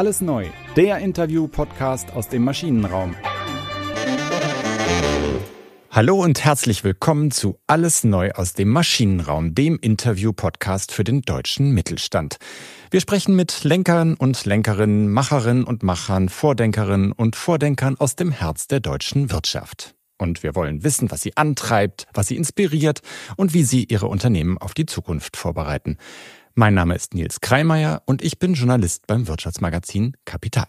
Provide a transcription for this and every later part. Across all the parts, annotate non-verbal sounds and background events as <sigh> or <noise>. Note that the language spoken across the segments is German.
Alles neu, der Interview-Podcast aus dem Maschinenraum. Hallo und herzlich willkommen zu Alles neu aus dem Maschinenraum, dem Interview-Podcast für den deutschen Mittelstand. Wir sprechen mit Lenkern und Lenkerinnen, Macherinnen und Machern, Vordenkerinnen und Vordenkern aus dem Herz der deutschen Wirtschaft. Und wir wollen wissen, was sie antreibt, was sie inspiriert und wie sie ihre Unternehmen auf die Zukunft vorbereiten. Mein Name ist Nils Kreimeier und ich bin Journalist beim Wirtschaftsmagazin Kapital.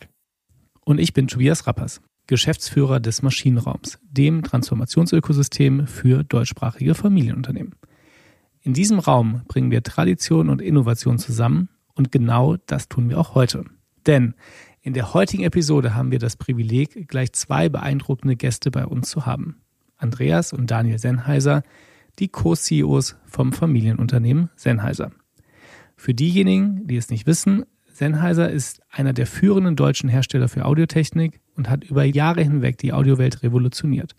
Und ich bin Tobias Rappers, Geschäftsführer des Maschinenraums, dem Transformationsökosystem für deutschsprachige Familienunternehmen. In diesem Raum bringen wir Tradition und Innovation zusammen und genau das tun wir auch heute. Denn in der heutigen Episode haben wir das Privileg, gleich zwei beeindruckende Gäste bei uns zu haben. Andreas und Daniel Sennheiser, die Co-CEOs vom Familienunternehmen Sennheiser. Für diejenigen, die es nicht wissen, Sennheiser ist einer der führenden deutschen Hersteller für Audiotechnik und hat über Jahre hinweg die Audiowelt revolutioniert.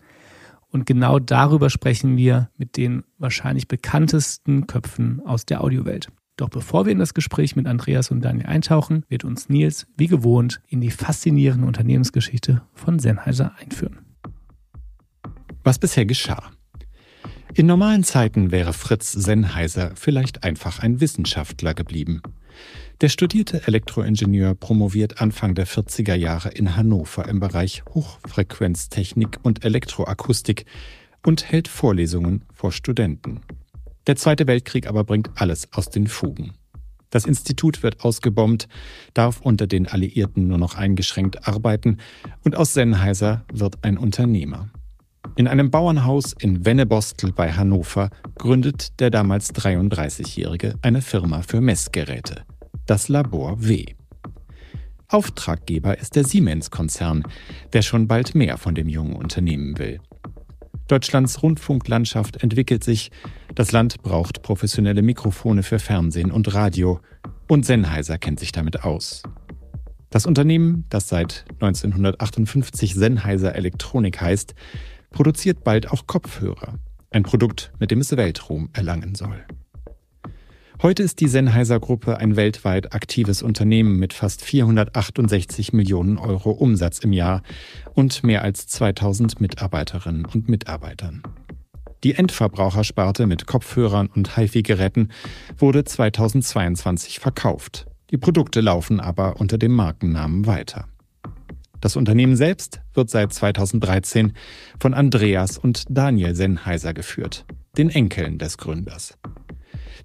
Und genau darüber sprechen wir mit den wahrscheinlich bekanntesten Köpfen aus der Audiowelt. Doch bevor wir in das Gespräch mit Andreas und Daniel eintauchen, wird uns Nils, wie gewohnt, in die faszinierende Unternehmensgeschichte von Sennheiser einführen. Was bisher geschah. In normalen Zeiten wäre Fritz Sennheiser vielleicht einfach ein Wissenschaftler geblieben. Der studierte Elektroingenieur promoviert Anfang der 40er Jahre in Hannover im Bereich Hochfrequenztechnik und Elektroakustik und hält Vorlesungen vor Studenten. Der Zweite Weltkrieg aber bringt alles aus den Fugen. Das Institut wird ausgebombt, darf unter den Alliierten nur noch eingeschränkt arbeiten und aus Sennheiser wird ein Unternehmer. In einem Bauernhaus in Wennebostel bei Hannover gründet der damals 33-Jährige eine Firma für Messgeräte, das Labor W. Auftraggeber ist der Siemens-Konzern, der schon bald mehr von dem jungen Unternehmen will. Deutschlands Rundfunklandschaft entwickelt sich, das Land braucht professionelle Mikrofone für Fernsehen und Radio, und Sennheiser kennt sich damit aus. Das Unternehmen, das seit 1958 Sennheiser Elektronik heißt, produziert bald auch Kopfhörer, ein Produkt, mit dem es Weltruhm erlangen soll. Heute ist die Sennheiser Gruppe ein weltweit aktives Unternehmen mit fast 468 Millionen Euro Umsatz im Jahr und mehr als 2000 Mitarbeiterinnen und Mitarbeitern. Die Endverbrauchersparte mit Kopfhörern und HiFi-Geräten wurde 2022 verkauft. Die Produkte laufen aber unter dem Markennamen weiter. Das Unternehmen selbst wird seit 2013 von Andreas und Daniel Sennheiser geführt, den Enkeln des Gründers.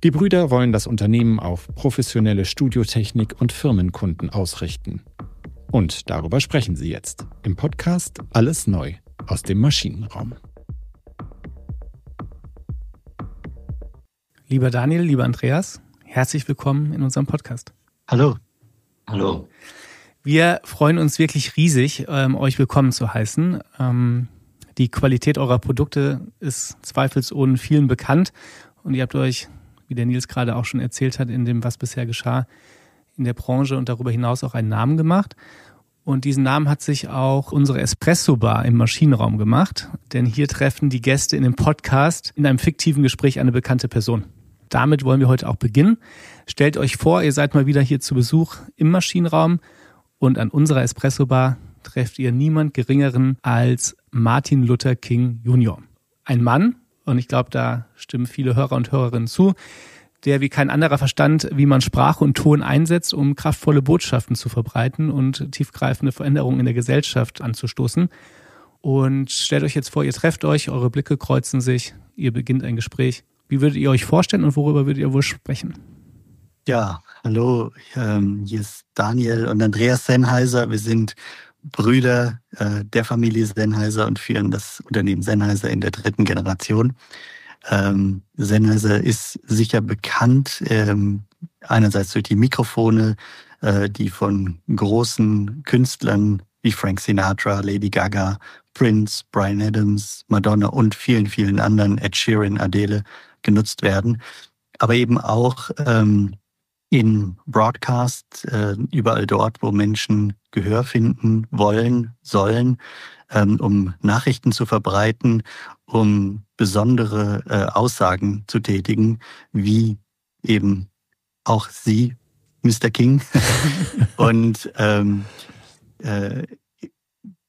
Die Brüder wollen das Unternehmen auf professionelle Studiotechnik und Firmenkunden ausrichten. Und darüber sprechen sie jetzt im Podcast Alles Neu aus dem Maschinenraum. Lieber Daniel, lieber Andreas, herzlich willkommen in unserem Podcast. Hallo. Hallo. Wir freuen uns wirklich riesig, ähm, euch willkommen zu heißen. Ähm, die Qualität eurer Produkte ist zweifelsohne vielen bekannt und ihr habt euch, wie der Nils gerade auch schon erzählt hat, in dem, was bisher geschah, in der Branche und darüber hinaus auch einen Namen gemacht. Und diesen Namen hat sich auch unsere Espresso-Bar im Maschinenraum gemacht, denn hier treffen die Gäste in dem Podcast in einem fiktiven Gespräch eine bekannte Person. Damit wollen wir heute auch beginnen. Stellt euch vor, ihr seid mal wieder hier zu Besuch im Maschinenraum und an unserer Espresso-Bar trefft ihr niemand Geringeren als Martin Luther King Jr. Ein Mann, und ich glaube, da stimmen viele Hörer und Hörerinnen zu, der wie kein anderer verstand, wie man Sprache und Ton einsetzt, um kraftvolle Botschaften zu verbreiten und tiefgreifende Veränderungen in der Gesellschaft anzustoßen. Und stellt euch jetzt vor, ihr trefft euch, eure Blicke kreuzen sich, ihr beginnt ein Gespräch. Wie würdet ihr euch vorstellen und worüber würdet ihr wohl sprechen? Ja, hallo, ähm, hier ist Daniel und Andreas Sennheiser. Wir sind Brüder äh, der Familie Sennheiser und führen das Unternehmen Sennheiser in der dritten Generation. Ähm, Sennheiser ist sicher bekannt, ähm, einerseits durch die Mikrofone, äh, die von großen Künstlern wie Frank Sinatra, Lady Gaga, Prince, Brian Adams, Madonna und vielen, vielen anderen, Ed Sheeran, Adele, genutzt werden. Aber eben auch ähm, in Broadcast, äh, überall dort, wo Menschen Gehör finden wollen, sollen, ähm, um Nachrichten zu verbreiten, um besondere äh, Aussagen zu tätigen, wie eben auch Sie Mr. King. <laughs> und ähm, äh,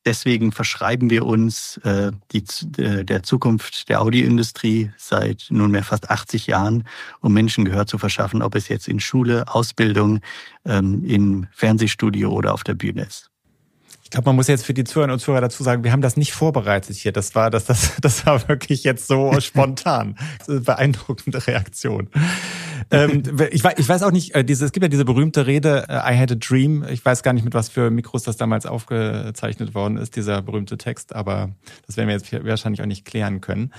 deswegen verschreiben wir uns äh, die, äh, der Zukunft der Audioindustrie seit nunmehr fast 80 Jahren, um Menschen Gehör zu verschaffen, ob es jetzt in Schule, Ausbildung, ähm, im Fernsehstudio oder auf der Bühne ist. Ich glaube, man muss jetzt für die Zuhörer und Zuhörer dazu sagen, wir haben das nicht vorbereitet hier. Das war, das, das, das war wirklich jetzt so <laughs> spontan. beeindruckende Reaktion. ähm, ich, weiß, ich weiß auch nicht, äh, diese, es gibt ja diese berühmte Rede, äh, I had a dream. Ich weiß gar nicht, mit was für Mikros das damals aufgezeichnet worden ist, dieser berühmte Text, aber das werden wir jetzt wahrscheinlich auch nicht klären können.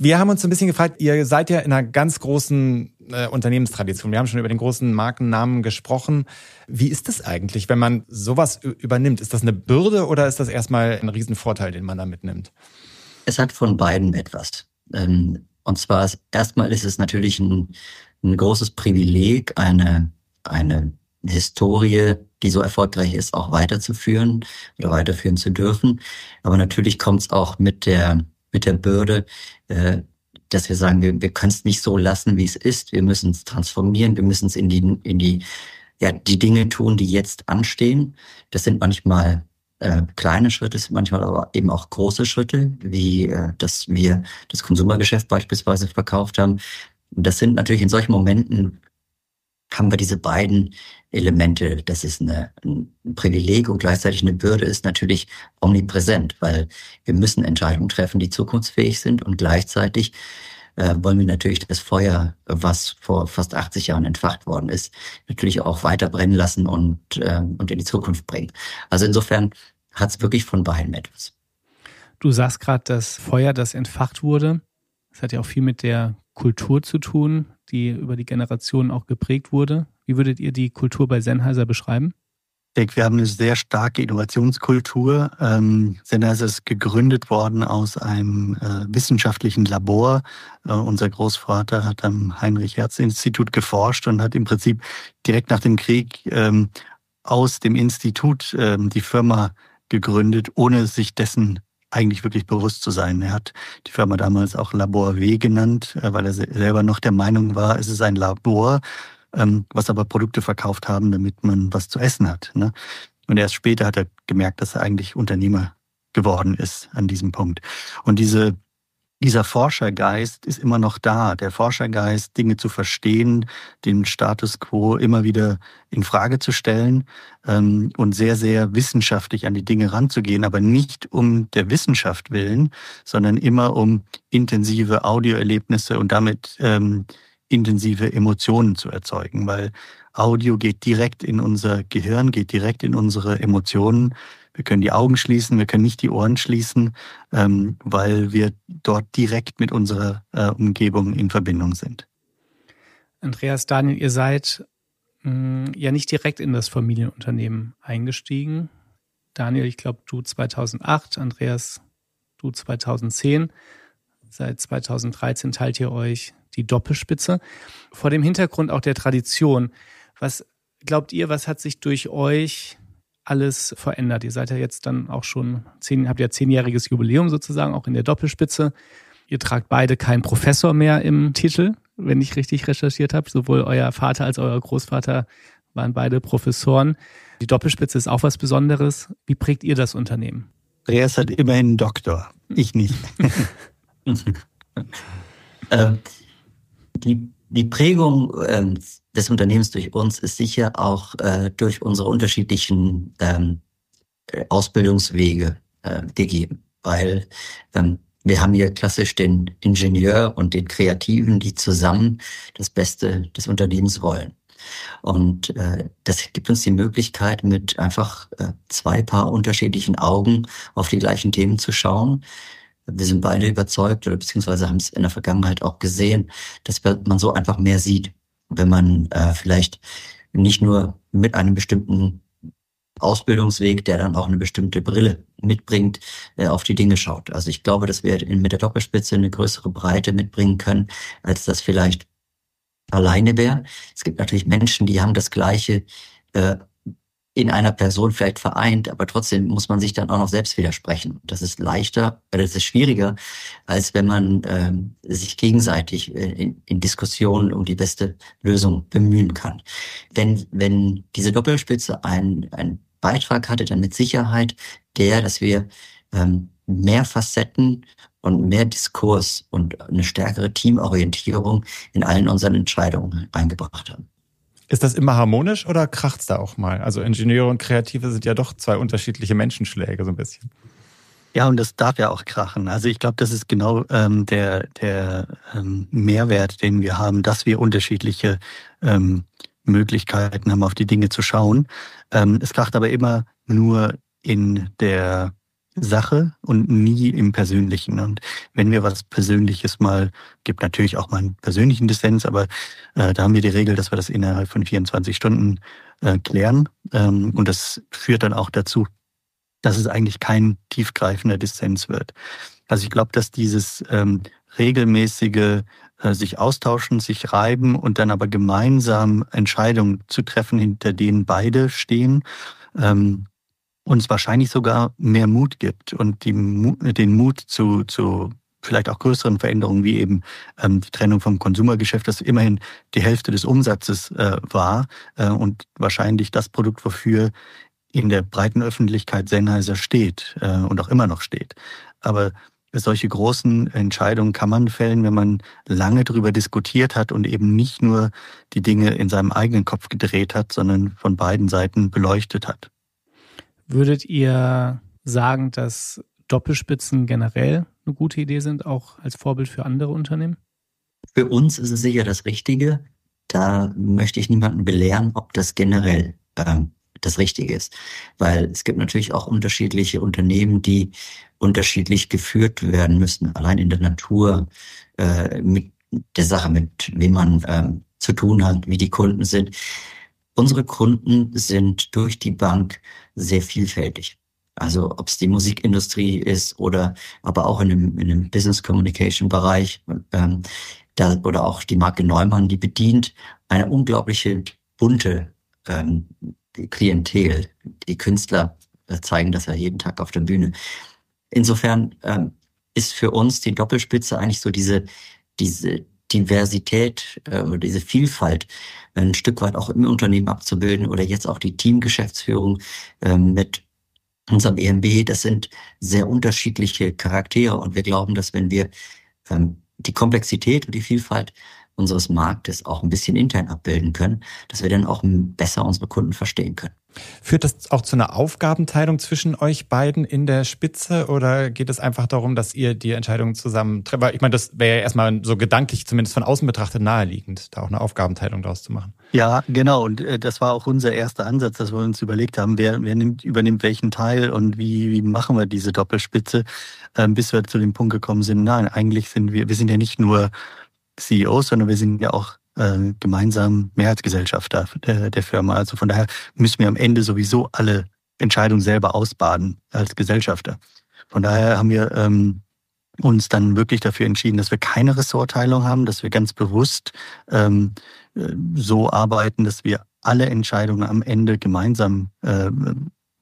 Wir haben uns ein bisschen gefragt, ihr seid ja in einer ganz großen äh, Unternehmenstradition. Wir haben schon über den großen Markennamen gesprochen. Wie ist das eigentlich, wenn man sowas übernimmt? Ist das eine Bürde oder ist das erstmal ein Riesenvorteil, den man da mitnimmt? Es hat von beiden etwas. Ähm, und zwar erstmal ist es natürlich ein, ein großes Privileg, eine, eine Historie, die so erfolgreich ist, auch weiterzuführen oder weiterführen zu dürfen. Aber natürlich kommt es auch mit der mit der Bürde, äh, dass wir sagen, wir, wir können es nicht so lassen, wie es ist. Wir müssen es transformieren, wir müssen es in die, in die, ja, die Dinge tun, die jetzt anstehen. Das sind manchmal äh, kleine Schritte, sind manchmal aber eben auch große Schritte, wie äh, dass wir das Konsumergeschäft beispielsweise verkauft haben. Und das sind natürlich in solchen Momenten haben wir diese beiden Elemente. Das ist eine, ein Privileg und gleichzeitig eine Bürde ist natürlich omnipräsent, weil wir müssen Entscheidungen treffen, die zukunftsfähig sind und gleichzeitig äh, wollen wir natürlich das Feuer, was vor fast 80 Jahren entfacht worden ist, natürlich auch weiter brennen lassen und, äh, und in die Zukunft bringen. Also insofern hat es wirklich von beiden etwas. Du sagst gerade, das Feuer, das entfacht wurde, das hat ja auch viel mit der Kultur zu tun, die über die Generationen auch geprägt wurde. Wie würdet ihr die Kultur bei Sennheiser beschreiben? Ich denke, wir haben eine sehr starke Innovationskultur. Ähm, Sennheiser ist gegründet worden aus einem äh, wissenschaftlichen Labor. Äh, unser Großvater hat am Heinrich-Herz-Institut geforscht und hat im Prinzip direkt nach dem Krieg ähm, aus dem Institut ähm, die Firma gegründet, ohne sich dessen eigentlich wirklich bewusst zu sein. Er hat die Firma damals auch Labor W genannt, äh, weil er selber noch der Meinung war, es ist ein Labor, ähm, was aber Produkte verkauft haben, damit man was zu essen hat. Ne? Und erst später hat er gemerkt, dass er eigentlich Unternehmer geworden ist an diesem Punkt. Und diese dieser Forschergeist ist immer noch da. Der Forschergeist, Dinge zu verstehen, den Status quo immer wieder in Frage zu stellen ähm, und sehr, sehr wissenschaftlich an die Dinge ranzugehen, aber nicht um der Wissenschaft willen, sondern immer um intensive Audioerlebnisse und damit ähm, intensive Emotionen zu erzeugen, weil Audio geht direkt in unser Gehirn, geht direkt in unsere Emotionen wir können die Augen schließen, wir können nicht die Ohren schließen, ähm, weil wir dort direkt mit unserer äh, Umgebung in Verbindung sind. Andreas, Daniel, ihr seid mh, mm, ja nicht direkt in das Familienunternehmen eingestiegen. Daniel, ich glaube, du 2008, Andreas, du 2010. Seit 2013 teilt ihr euch die Doppelspitze. Vor dem Hintergrund auch der Tradition, was glaubt ihr, was hat sich durch euch alles verändert. Ihr seid ja jetzt dann auch schon zehn, habt ja zehnjähriges Jubiläum sozusagen, auch in der Doppelspitze. Ihr tragt beide keinen Professor mehr im Titel, wenn ich richtig recherchiert habe. Sowohl euer Vater als euer Großvater waren beide Professoren. Die Doppelspitze ist auch was Besonderes. Wie prägt ihr das Unternehmen? Andreas hat immerhin einen Doktor, ich nicht. <laughs> <laughs> ähm, die, die Prägung ähm, des Unternehmens durch uns ist sicher auch äh, durch unsere unterschiedlichen ähm, Ausbildungswege äh, gegeben, weil ähm, wir haben hier klassisch den Ingenieur und den Kreativen, die zusammen das Beste des Unternehmens wollen. Und äh, das gibt uns die Möglichkeit, mit einfach äh, zwei Paar unterschiedlichen Augen auf die gleichen Themen zu schauen. Wir sind beide überzeugt oder beziehungsweise haben es in der Vergangenheit auch gesehen, dass man so einfach mehr sieht wenn man äh, vielleicht nicht nur mit einem bestimmten Ausbildungsweg, der dann auch eine bestimmte Brille mitbringt, äh, auf die Dinge schaut. Also ich glaube, dass wir mit der Doppelspitze eine größere Breite mitbringen können, als das vielleicht alleine wäre. Es gibt natürlich Menschen, die haben das gleiche äh, in einer Person vielleicht vereint, aber trotzdem muss man sich dann auch noch selbst widersprechen. Das ist leichter, das ist schwieriger, als wenn man ähm, sich gegenseitig äh, in, in Diskussionen um die beste Lösung bemühen kann. Wenn, wenn diese Doppelspitze ein, ein Beitrag hatte, dann mit Sicherheit der, dass wir ähm, mehr Facetten und mehr Diskurs und eine stärkere Teamorientierung in allen unseren Entscheidungen eingebracht haben. Ist das immer harmonisch oder kracht's da auch mal? Also Ingenieure und Kreative sind ja doch zwei unterschiedliche Menschenschläge so ein bisschen. Ja, und das darf ja auch krachen. Also ich glaube, das ist genau ähm, der, der ähm, Mehrwert, den wir haben, dass wir unterschiedliche ähm, Möglichkeiten haben, auf die Dinge zu schauen. Ähm, es kracht aber immer nur in der Sache und nie im Persönlichen. Und wenn wir was Persönliches mal, gibt natürlich auch mal einen persönlichen Dissens, aber äh, da haben wir die Regel, dass wir das innerhalb von 24 Stunden äh, klären. Ähm, und das führt dann auch dazu, dass es eigentlich kein tiefgreifender Dissens wird. Also ich glaube, dass dieses ähm, regelmäßige äh, sich austauschen, sich reiben und dann aber gemeinsam Entscheidungen zu treffen, hinter denen beide stehen, ähm, uns wahrscheinlich sogar mehr Mut gibt und die, den Mut zu, zu vielleicht auch größeren Veränderungen wie eben ähm, die Trennung vom Konsumergeschäft, das immerhin die Hälfte des Umsatzes äh, war äh, und wahrscheinlich das Produkt, wofür in der breiten Öffentlichkeit Sennheiser steht äh, und auch immer noch steht. Aber solche großen Entscheidungen kann man fällen, wenn man lange darüber diskutiert hat und eben nicht nur die Dinge in seinem eigenen Kopf gedreht hat, sondern von beiden Seiten beleuchtet hat. Würdet ihr sagen, dass Doppelspitzen generell eine gute Idee sind, auch als Vorbild für andere Unternehmen? Für uns ist es sicher das Richtige. Da möchte ich niemanden belehren, ob das generell ähm, das Richtige ist. Weil es gibt natürlich auch unterschiedliche Unternehmen, die unterschiedlich geführt werden müssen, allein in der Natur, äh, mit der Sache, mit wem man ähm, zu tun hat, wie die Kunden sind. Unsere Kunden sind durch die Bank sehr vielfältig. Also ob es die Musikindustrie ist oder aber auch in dem, in dem Business Communication Bereich ähm, da, oder auch die Marke Neumann, die bedient eine unglaubliche bunte ähm, Klientel. Die Künstler äh, zeigen das ja jeden Tag auf der Bühne. Insofern ähm, ist für uns die Doppelspitze eigentlich so diese, diese Diversität äh, oder diese Vielfalt ein Stück weit auch im Unternehmen abzubilden oder jetzt auch die Teamgeschäftsführung äh, mit unserem EMB. Das sind sehr unterschiedliche Charaktere und wir glauben, dass wenn wir ähm, die Komplexität und die Vielfalt unseres Marktes auch ein bisschen intern abbilden können, dass wir dann auch besser unsere Kunden verstehen können. Führt das auch zu einer Aufgabenteilung zwischen euch beiden in der Spitze oder geht es einfach darum, dass ihr die Entscheidungen zusammen trefft? Ich meine, das wäre ja erstmal so gedanklich, zumindest von außen betrachtet, naheliegend, da auch eine Aufgabenteilung daraus zu machen. Ja, genau. Und äh, das war auch unser erster Ansatz, dass wir uns überlegt haben, wer, wer nimmt, übernimmt welchen Teil und wie, wie machen wir diese Doppelspitze, ähm, bis wir zu dem Punkt gekommen sind, nein, eigentlich sind wir, wir sind ja nicht nur CEOs, sondern wir sind ja auch äh, gemeinsam Mehrheitsgesellschafter der, der Firma. Also von daher müssen wir am Ende sowieso alle Entscheidungen selber ausbaden als Gesellschafter. Von daher haben wir ähm, uns dann wirklich dafür entschieden, dass wir keine Ressortteilung haben, dass wir ganz bewusst ähm, äh, so arbeiten, dass wir alle Entscheidungen am Ende gemeinsam äh,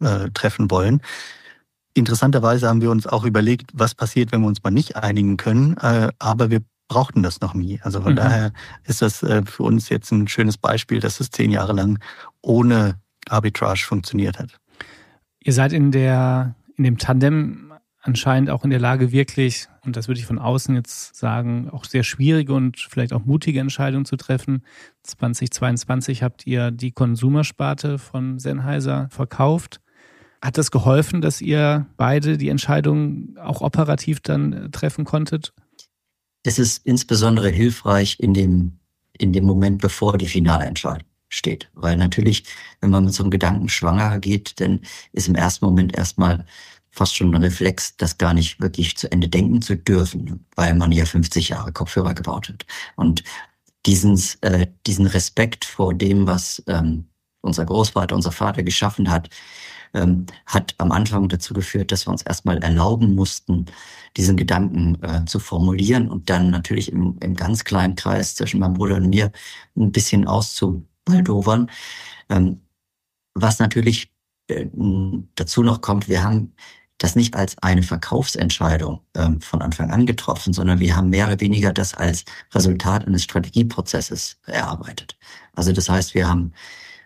äh, treffen wollen. Interessanterweise haben wir uns auch überlegt, was passiert, wenn wir uns mal nicht einigen können. Äh, aber wir brauchten das noch nie. Also von mhm. daher ist das äh, für uns jetzt ein schönes Beispiel, dass es zehn Jahre lang ohne Arbitrage funktioniert hat. Ihr seid in der, in dem Tandem anscheinend auch in der Lage, wirklich, und das würde ich von außen jetzt sagen, auch sehr schwierige und vielleicht auch mutige Entscheidungen zu treffen. 2022 habt ihr die Konsumersparte von Sennheiser verkauft. Hat das geholfen, dass ihr beide die Entscheidung auch operativ dann treffen konntet? Es ist insbesondere hilfreich in dem, in dem Moment, bevor die finale Entscheidung steht. Weil natürlich, wenn man mit so einem Gedanken schwanger geht, dann ist im ersten Moment erstmal fast schon ein Reflex, das gar nicht wirklich zu Ende denken zu dürfen, weil man ja 50 Jahre Kopfhörer gebaut hat. Und diesen, äh, diesen Respekt vor dem, was ähm, unser Großvater, unser Vater geschaffen hat, ähm, hat am Anfang dazu geführt, dass wir uns erstmal erlauben mussten, diesen Gedanken äh, zu formulieren und dann natürlich im, im ganz kleinen Kreis zwischen meinem Bruder und mir ein bisschen auszubaldowern. Ähm, was natürlich äh, dazu noch kommt, wir haben das nicht als eine Verkaufsentscheidung ähm, von Anfang an getroffen, sondern wir haben mehr oder weniger das als Resultat eines Strategieprozesses erarbeitet. Also das heißt, wir haben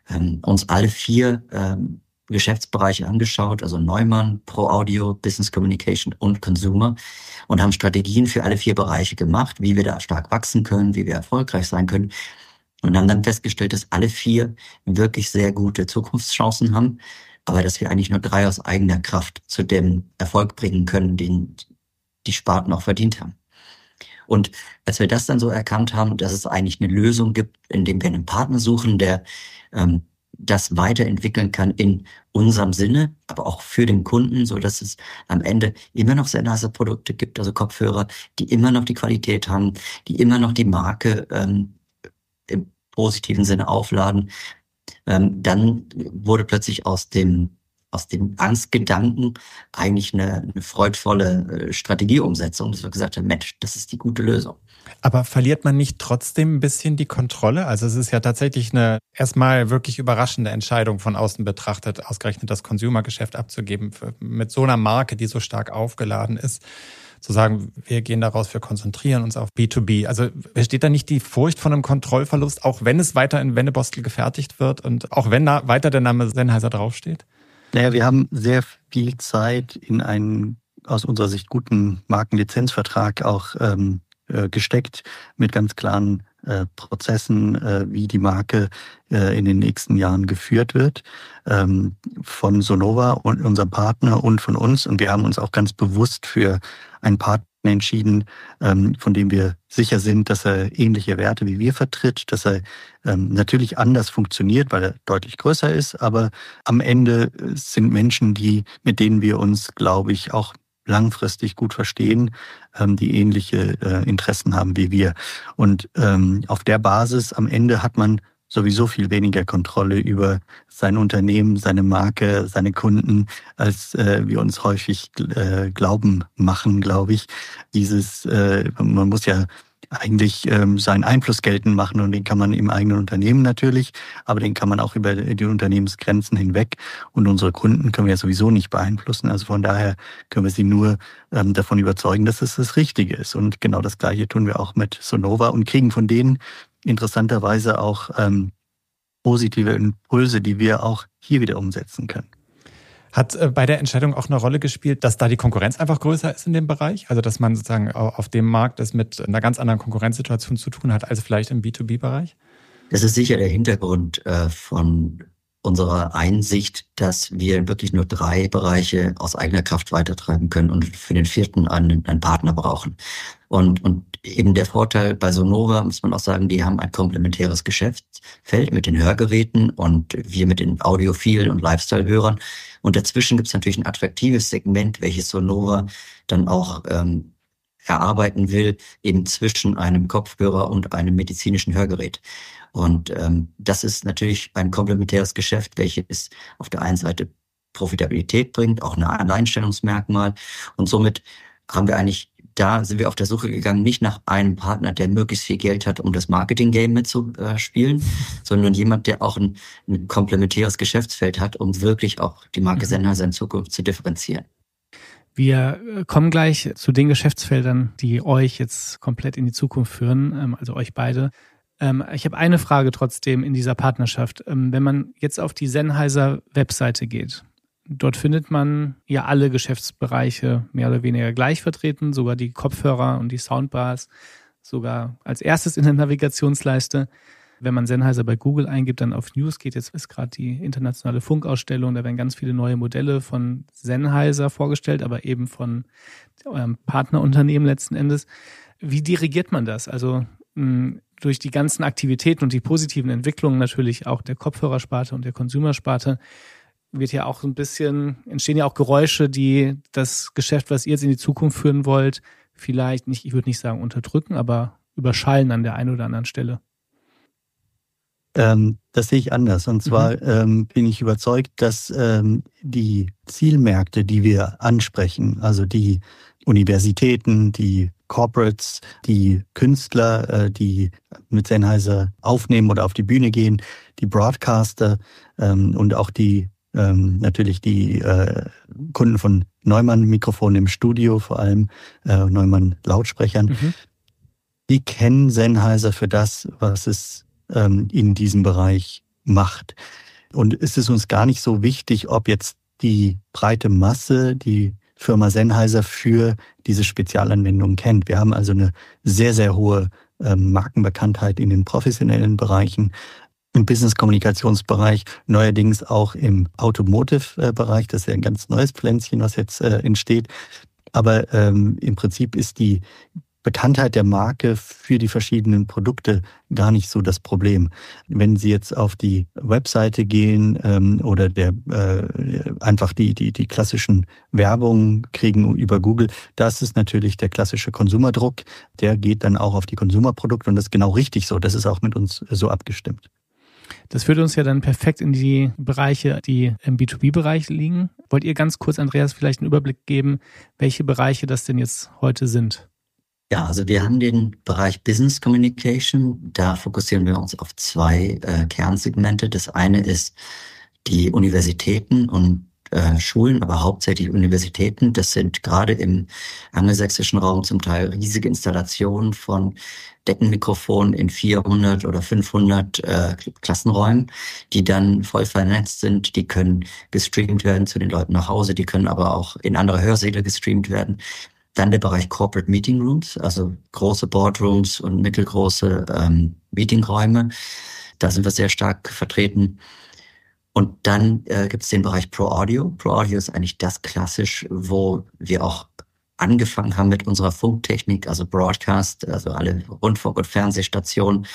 ähm, uns alle vier ähm, Geschäftsbereiche angeschaut, also Neumann, Pro Audio, Business Communication und Consumer und haben Strategien für alle vier Bereiche gemacht, wie wir da stark wachsen können, wie wir erfolgreich sein können und haben dann festgestellt, dass alle vier wirklich sehr gute Zukunftschancen haben, aber dass wir eigentlich nur drei aus eigener Kraft zu dem Erfolg bringen können, den die Sparten auch verdient haben. Und als wir das dann so erkannt haben, dass es eigentlich eine Lösung gibt, indem wir einen Partner suchen, der ähm, das weiterentwickeln kann in unserem Sinne, aber auch für den Kunden, so dass es am Ende immer noch Sennheiser-Produkte gibt, also Kopfhörer, die immer noch die Qualität haben, die immer noch die Marke ähm, im positiven Sinne aufladen. Ähm, dann wurde plötzlich aus dem aus dem Angstgedanken eigentlich eine, eine freudvolle äh, Strategieumsetzung, dass wir gesagt haben, Mensch, das ist die gute Lösung. Aber verliert man nicht trotzdem ein bisschen die Kontrolle? Also es ist ja tatsächlich eine erstmal wirklich überraschende Entscheidung von außen betrachtet, ausgerechnet das Consumergeschäft abzugeben mit so einer Marke, die so stark aufgeladen ist. Zu sagen, wir gehen daraus, wir konzentrieren uns auf B2B. Also besteht da nicht die Furcht von einem Kontrollverlust, auch wenn es weiter in Wennebostel gefertigt wird und auch wenn da weiter der Name Sennheiser draufsteht? Naja, wir haben sehr viel Zeit in einen aus unserer Sicht guten Markenlizenzvertrag auch ähm, äh, gesteckt mit ganz klaren äh, Prozessen, äh, wie die Marke äh, in den nächsten Jahren geführt wird, ähm, von Sonova und unserem Partner und von uns. Und wir haben uns auch ganz bewusst für einen Partner entschieden, ähm, von dem wir sicher sind, dass er ähnliche Werte wie wir vertritt, dass er ähm, natürlich anders funktioniert, weil er deutlich größer ist, aber am Ende sind Menschen, die, mit denen wir uns, glaube ich, auch langfristig gut verstehen, ähm, die ähnliche äh, Interessen haben wie wir. Und auf der Basis am Ende hat man sowieso viel weniger Kontrolle über sein Unternehmen, seine Marke, seine Kunden, als äh, wir uns häufig äh, glauben machen, glaube ich. Dieses, äh, man muss ja eigentlich ähm, seinen Einfluss geltend machen und den kann man im eigenen Unternehmen natürlich, aber den kann man auch über die Unternehmensgrenzen hinweg und unsere Kunden können wir ja sowieso nicht beeinflussen. Also von daher können wir sie nur ähm, davon überzeugen, dass es das Richtige ist. Und genau das Gleiche tun wir auch mit Sonova und kriegen von denen interessanterweise auch ähm, positive Impulse, die wir auch hier wieder umsetzen können. Hat äh, bei der Entscheidung auch eine Rolle gespielt, dass da die Konkurrenz einfach größer ist in dem Bereich? Also dass man sozusagen auf dem Markt es mit einer ganz anderen Konkurrenzsituation zu tun hat als vielleicht im B2B-Bereich? Das ist sicher der Hintergrund äh, von unserer Einsicht, dass wir wirklich nur drei Bereiche aus eigener Kraft weitertreiben können und für den vierten einen, einen Partner brauchen. Und, und eben der Vorteil bei Sonova, muss man auch sagen, die haben ein komplementäres Geschäftsfeld mit den Hörgeräten und wir mit den Audiophilen und Lifestyle-Hörern. Und dazwischen gibt es natürlich ein attraktives Segment, welches Sonova dann auch ähm, erarbeiten will, eben zwischen einem Kopfhörer und einem medizinischen Hörgerät. Und ähm, das ist natürlich ein komplementäres Geschäft, welches auf der einen Seite Profitabilität bringt, auch ein Alleinstellungsmerkmal. Und somit haben wir eigentlich, da sind wir auf der Suche gegangen, nicht nach einem Partner, der möglichst viel Geld hat, um das Marketing-Game mitzuspielen, sondern jemand, der auch ein, ein komplementäres Geschäftsfeld hat, um wirklich auch die Marke mhm. Sennheiser in Zukunft zu differenzieren. Wir äh, kommen gleich zu den Geschäftsfeldern, die euch jetzt komplett in die Zukunft führen, ähm, also euch beide. Ähm, ich habe eine Frage trotzdem in dieser Partnerschaft. Ähm, wenn man jetzt auf die Sennheiser Webseite geht, dort findet man ja alle Geschäftsbereiche mehr oder weniger gleich vertreten, sogar die Kopfhörer und die Soundbars, sogar als erstes in der Navigationsleiste. Wenn man Sennheiser bei Google eingibt, dann auf News geht, jetzt ist gerade die internationale Funkausstellung, da werden ganz viele neue Modelle von Sennheiser vorgestellt, aber eben von eurem Partnerunternehmen letzten Endes. Wie dirigiert man das? Also hm, durch die ganzen Aktivitäten und die positiven Entwicklungen natürlich auch der Kopfhörersparte und der Konsumersparte wird ja auch so ein bisschen, entstehen ja auch Geräusche, die das Geschäft, was ihr jetzt in die Zukunft führen wollt, vielleicht nicht, ich würde nicht sagen unterdrücken, aber überschallen an der einen oder anderen Stelle. Ähm, das sehe ich anders. Und zwar mhm. ähm, bin ich überzeugt, dass ähm, die Zielmärkte, die wir ansprechen, also die Universitäten, die Corporates, die Künstler, äh, die mit Sennheiser aufnehmen oder auf die Bühne gehen, die Broadcaster ähm, und auch die ähm, natürlich die äh, Kunden von Neumann Mikrofonen im Studio, vor allem äh, Neumann Lautsprechern, mhm. die kennen Sennheiser für das, was es ähm, in diesem Bereich macht. Und es ist uns gar nicht so wichtig, ob jetzt die breite Masse, die Firma Sennheiser für diese Spezialanwendungen kennt. Wir haben also eine sehr, sehr hohe ähm, Markenbekanntheit in den professionellen Bereichen, im Business-Kommunikationsbereich, neuerdings auch im Automotive-Bereich. Das ist ja ein ganz neues Pflänzchen, was jetzt äh, entsteht. Aber ähm, im Prinzip ist die Bekanntheit der Marke für die verschiedenen Produkte gar nicht so das Problem. Wenn Sie jetzt auf die Webseite gehen ähm, oder der äh, einfach die, die, die klassischen Werbungen kriegen über Google, das ist natürlich der klassische Konsumerdruck. Der geht dann auch auf die Konsumerprodukte und das ist genau richtig so. Das ist auch mit uns so abgestimmt. Das führt uns ja dann perfekt in die Bereiche, die im B2B-Bereich liegen. Wollt ihr ganz kurz, Andreas, vielleicht einen Überblick geben, welche Bereiche das denn jetzt heute sind? Ja, also wir haben den Bereich Business Communication. Da fokussieren wir uns auf zwei äh, Kernsegmente. Das eine ist die Universitäten und äh, Schulen, aber hauptsächlich Universitäten. Das sind gerade im angelsächsischen Raum zum Teil riesige Installationen von Deckenmikrofonen in 400 oder 500 äh, Klassenräumen, die dann voll vernetzt sind. Die können gestreamt werden zu den Leuten nach Hause, die können aber auch in andere Hörsäle gestreamt werden. Dann der Bereich Corporate Meeting Rooms, also große Boardrooms und mittelgroße ähm, Meetingräume. Da sind wir sehr stark vertreten. Und dann äh, gibt es den Bereich Pro Audio. Pro Audio ist eigentlich das klassisch, wo wir auch angefangen haben mit unserer Funktechnik, also Broadcast, also alle Rundfunk- und Fernsehstationen.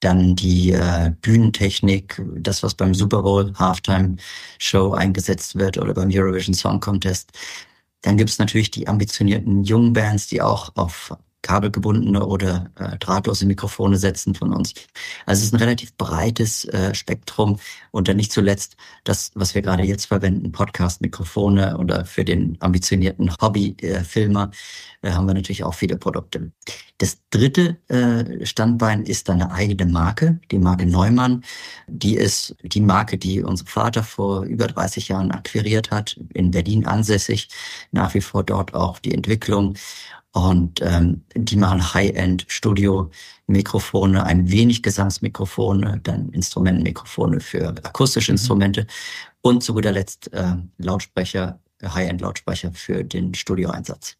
Dann die äh, Bühnentechnik, das, was beim Super Bowl Halftime Show eingesetzt wird oder beim Eurovision Song Contest. Dann gibt es natürlich die ambitionierten jungen Bands, die auch auf kabelgebundene oder äh, drahtlose Mikrofone setzen von uns. Also es ist ein relativ breites äh, Spektrum und dann nicht zuletzt das, was wir gerade jetzt verwenden, Podcast-Mikrofone oder für den ambitionierten Hobby-Filmer äh, haben wir natürlich auch viele Produkte. Das dritte äh, Standbein ist eine eigene Marke, die Marke Neumann. Die ist die Marke, die unser Vater vor über 30 Jahren akquiriert hat, in Berlin ansässig, nach wie vor dort auch die Entwicklung und ähm, die machen High-End-Studio-Mikrofone, ein wenig Gesangsmikrofone, dann Instrumentenmikrofone für akustische mhm. Instrumente und zu guter Letzt äh, Lautsprecher, High-End-Lautsprecher für den Studioeinsatz.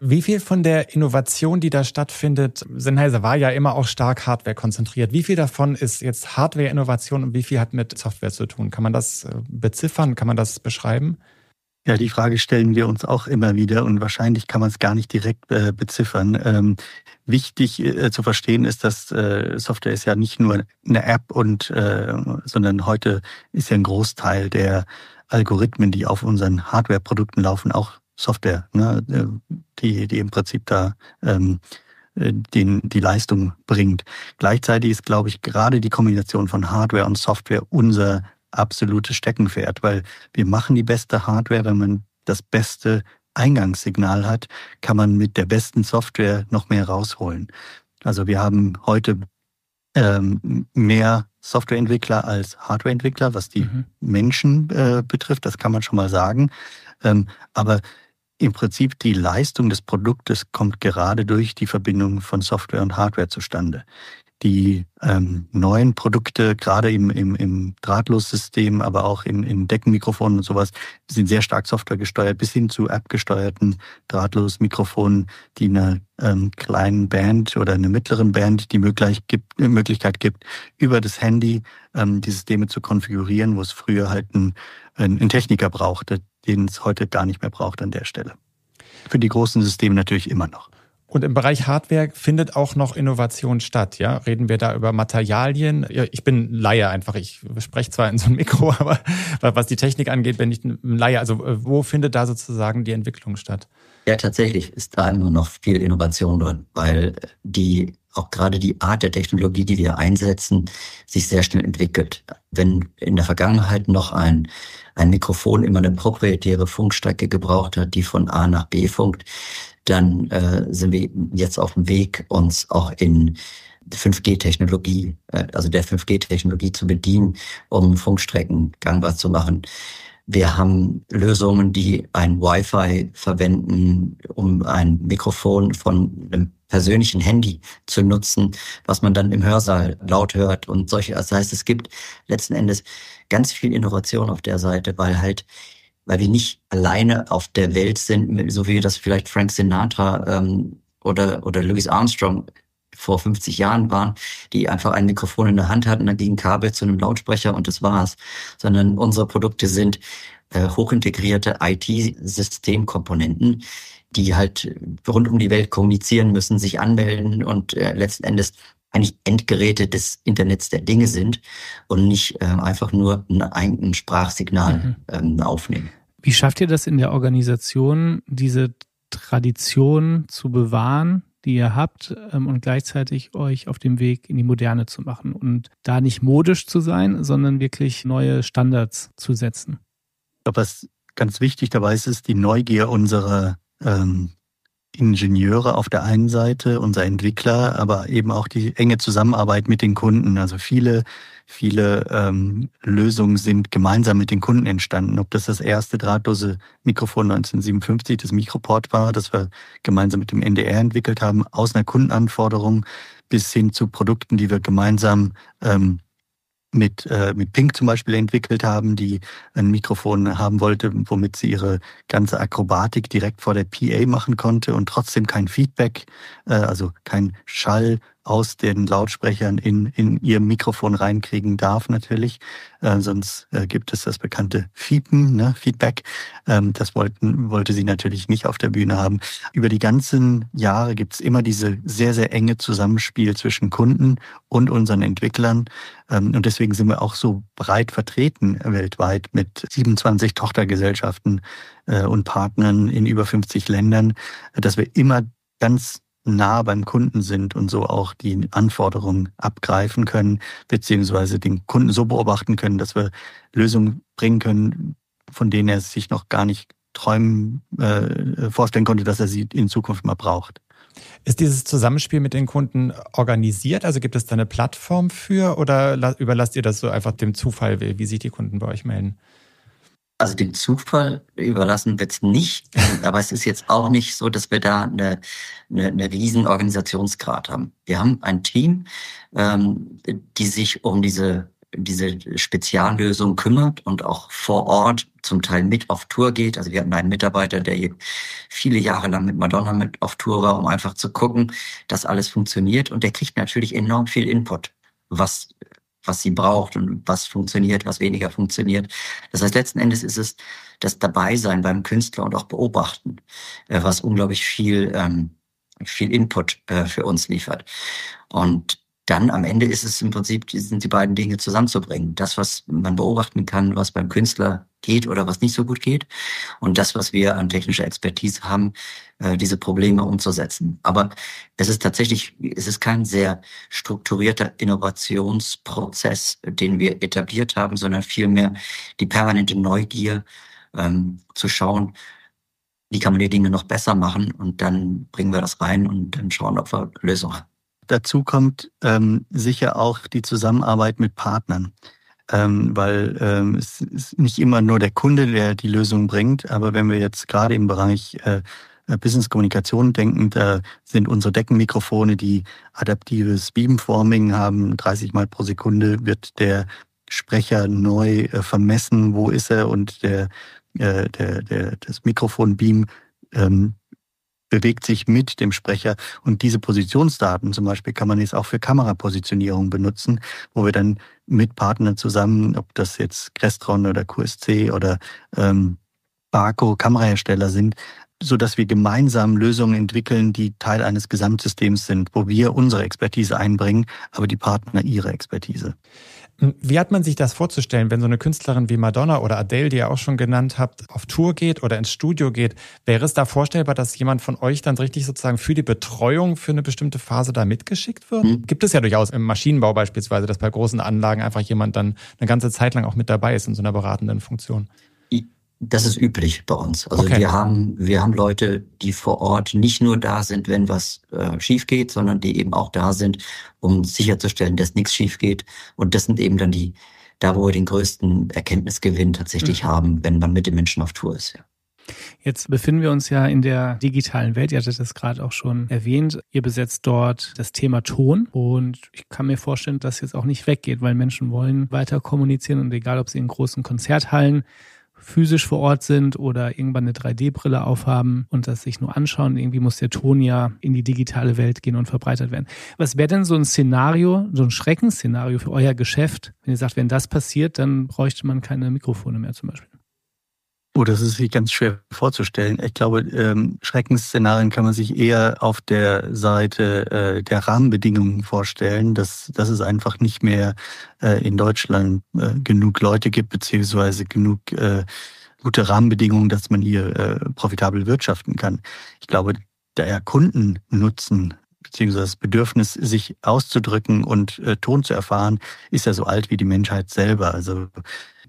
Wie viel von der Innovation, die da stattfindet, Sennheiser war ja immer auch stark Hardware konzentriert. Wie viel davon ist jetzt Hardware-Innovation und wie viel hat mit Software zu tun? Kann man das äh, beziffern? Kann man das beschreiben? Ja, die Frage stellen wir uns auch immer wieder und wahrscheinlich kann man es gar nicht direkt äh, beziffern. Ähm, wichtig äh, zu verstehen ist, dass äh, Software ist ja nicht nur eine App und äh, sondern heute ist ja ein Großteil der Algorithmen, die auf unseren Hardware-Produkten laufen, auch Software, ne, äh, die, die im Prinzip da ähm, äh, den, die Leistung bringt. Gleichzeitig ist, glaube ich, gerade die Kombination von Hardware und Software unser absolutes Steckenpferd, weil wir machen die beste Hardware, wenn man das beste Eingangssignal hat, kann man mit der besten Software noch mehr rausholen. Also wir haben heute ähm, mehr Softwareentwickler als Hardwareentwickler, was die mhm. Menschen äh, betrifft, das kann man schon mal sagen. Ähm, aber im Prinzip die Leistung des Produktes kommt gerade durch die Verbindung von Software und Hardware zustande die ähm, neuen Produkte, gerade im, im, im Drahtlossystem, aber auch in, in Deckenmikrofonen und sowas, sind sehr stark Software gesteuert, bis hin zu App-gesteuerten Drahtlosmikrofonen, die einer ähm, kleinen Band oder einer mittleren Band die Möglichkeit gibt, äh, Möglichkeit gibt über das Handy ähm, die Systeme zu konfigurieren, wo es früher halt ein, ein, ein Techniker brauchte, den es heute gar nicht mehr braucht an der Stelle. Für die großen Systeme natürlich immer noch. Und im Bereich Hardware findet auch noch Innovation statt, ja? Reden wir da über Materialien? Ich bin Laie einfach. Ich spreche zwar in so ein Mikro, <laughs> aber was die Technik angeht, bin ich ein Laie. Also äh, wo findet da sozusagen die Entwicklung statt? Ja, tatsächlich ist da immer noch viel Innovation drin, weil die auch gerade die Art der Technologie, die wir einsetzen, sich sehr schnell entwickelt. Wenn in der Vergangenheit noch ein, ein Mikrofon immer eine proprietäre Funkstrecke gebraucht hat, die von A nach B funkt, dann äh, sind wir jetzt auf dem Weg, uns auch in 5G-Technologie, äh, also der 5G-Technologie zu bedienen, um Funkstrecken gangbar zu machen. Wir haben Lösungen, die ein Wi-Fi verwenden, um ein Mikrofon von einem persönlichen Handy zu nutzen, was man dann im Hörsaal laut hört und solche. Das heißt, es gibt letzten Endes ganz viel Innovation auf der Seite, weil halt, weil wir nicht alleine auf der Welt sind, so wie das vielleicht Frank Sinatra ähm, oder, oder Louis Armstrong vor 50 Jahren waren, die einfach ein Mikrofon in der Hand hatten, dann ging Kabel zu einem Lautsprecher und das war's. Sondern unsere Produkte sind äh, hochintegrierte IT-Systemkomponenten, die halt rund um die Welt kommunizieren müssen, sich anmelden und äh, letzten Endes eigentlich Endgeräte des Internets der Dinge sind und nicht äh, einfach nur ein, ein Sprachsignal mhm. ähm, aufnehmen. Wie schafft ihr das in der Organisation, diese Tradition zu bewahren, die ihr habt ähm, und gleichzeitig euch auf dem Weg in die Moderne zu machen und da nicht modisch zu sein, sondern wirklich neue Standards zu setzen. Ich glaube, was ganz wichtig dabei ist, ist die Neugier unserer ähm, Ingenieure auf der einen Seite, unser Entwickler, aber eben auch die enge Zusammenarbeit mit den Kunden. Also viele, viele ähm, Lösungen sind gemeinsam mit den Kunden entstanden. Ob das das erste drahtlose Mikrofon 1957, das Mikroport war, das wir gemeinsam mit dem NDR entwickelt haben, aus einer Kundenanforderung bis hin zu Produkten, die wir gemeinsam ähm, mit, äh, mit Pink zum Beispiel entwickelt haben, die ein Mikrofon haben wollte, womit sie ihre ganze Akrobatik direkt vor der PA machen konnte und trotzdem kein Feedback, äh, also kein Schall aus den Lautsprechern in, in ihr Mikrofon reinkriegen darf natürlich. Äh, sonst äh, gibt es das bekannte Fiepen, ne, Feedback. Ähm, das wollten, wollte sie natürlich nicht auf der Bühne haben. Über die ganzen Jahre gibt es immer diese sehr, sehr enge Zusammenspiel zwischen Kunden und unseren Entwicklern. Ähm, und deswegen sind wir auch so breit vertreten weltweit mit 27 Tochtergesellschaften äh, und Partnern in über 50 Ländern, dass wir immer ganz nah beim Kunden sind und so auch die Anforderungen abgreifen können, beziehungsweise den Kunden so beobachten können, dass wir Lösungen bringen können, von denen er sich noch gar nicht träumen, äh, vorstellen konnte, dass er sie in Zukunft mal braucht. Ist dieses Zusammenspiel mit den Kunden organisiert? Also gibt es da eine Plattform für oder überlasst ihr das so einfach dem Zufall, wie sich die Kunden bei euch melden? Also den Zufall überlassen wird es nicht, <laughs> aber es ist jetzt auch nicht so, dass wir da eine, eine, eine riesen Organisationsgrad haben. Wir haben ein Team, ähm, die sich um diese diese Speziallösung kümmert und auch vor Ort zum Teil mit auf Tour geht. Also wir hatten einen Mitarbeiter, der viele Jahre lang mit Madonna mit auf Tour war, um einfach zu gucken, dass alles funktioniert. Und der kriegt natürlich enorm viel Input, was was sie braucht und was funktioniert, was weniger funktioniert. Das heißt, letzten Endes ist es das Dabeisein beim Künstler und auch beobachten, äh, was unglaublich viel, ähm, viel Input äh, für uns liefert. Und dann am Ende ist es im Prinzip, sind die beiden Dinge zusammenzubringen. Das, was man beobachten kann, was beim Künstler geht oder was nicht so gut geht und das, was wir an technischer Expertise haben, äh, diese Probleme umzusetzen. Aber es ist tatsächlich, es ist kein sehr strukturierter Innovationsprozess, den wir etabliert haben, sondern vielmehr die permanente Neugier ähm, zu schauen, wie kann man die Dinge noch besser machen und dann bringen wir das rein und dann schauen, ob wir Lösungen haben. Dazu kommt ähm, sicher auch die Zusammenarbeit mit Partnern, ähm, weil ähm, es ist nicht immer nur der Kunde, der die Lösung bringt, aber wenn wir jetzt gerade im Bereich äh, äh Business-Kommunikation denken, da sind unsere Deckenmikrofone, die adaptives Beamforming haben, 30 Mal pro Sekunde wird der Sprecher neu äh, vermessen, wo ist er und der, äh, der, der, das Mikrofonbeam ähm, bewegt sich mit dem Sprecher. Und diese Positionsdaten zum Beispiel kann man jetzt auch für Kamerapositionierung benutzen, wo wir dann mit Partnern zusammen, ob das jetzt Crestron oder QSC oder ähm, Barco Kamerahersteller sind, so dass wir gemeinsam Lösungen entwickeln, die Teil eines Gesamtsystems sind, wo wir unsere Expertise einbringen, aber die Partner ihre Expertise. Wie hat man sich das vorzustellen, wenn so eine Künstlerin wie Madonna oder Adele, die ihr auch schon genannt habt, auf Tour geht oder ins Studio geht? Wäre es da vorstellbar, dass jemand von euch dann richtig sozusagen für die Betreuung für eine bestimmte Phase da mitgeschickt wird? Mhm. Gibt es ja durchaus im Maschinenbau beispielsweise, dass bei großen Anlagen einfach jemand dann eine ganze Zeit lang auch mit dabei ist in so einer beratenden Funktion. Das ist üblich bei uns. Also okay. wir haben wir haben Leute, die vor Ort nicht nur da sind, wenn was äh, schief geht, sondern die eben auch da sind, um sicherzustellen, dass nichts schief geht. Und das sind eben dann die da, wo wir den größten Erkenntnisgewinn tatsächlich mhm. haben, wenn man mit den Menschen auf Tour ist. Ja. Jetzt befinden wir uns ja in der digitalen Welt. Ihr hattet das gerade auch schon erwähnt. Ihr besetzt dort das Thema Ton und ich kann mir vorstellen, dass jetzt auch nicht weggeht, weil Menschen wollen weiter kommunizieren und egal, ob sie in großen Konzerthallen physisch vor Ort sind oder irgendwann eine 3D-Brille aufhaben und das sich nur anschauen. Irgendwie muss der Ton ja in die digitale Welt gehen und verbreitert werden. Was wäre denn so ein Szenario, so ein Schreckensszenario für euer Geschäft, wenn ihr sagt, wenn das passiert, dann bräuchte man keine Mikrofone mehr zum Beispiel? Oh, das ist sich ganz schwer vorzustellen. Ich glaube, ähm, Schreckensszenarien kann man sich eher auf der Seite äh, der Rahmenbedingungen vorstellen, dass, dass es einfach nicht mehr äh, in Deutschland äh, genug Leute gibt, beziehungsweise genug äh, gute Rahmenbedingungen, dass man hier äh, profitabel wirtschaften kann. Ich glaube, der Kundennutzen beziehungsweise das Bedürfnis, sich auszudrücken und äh, Ton zu erfahren, ist ja so alt wie die Menschheit selber. Also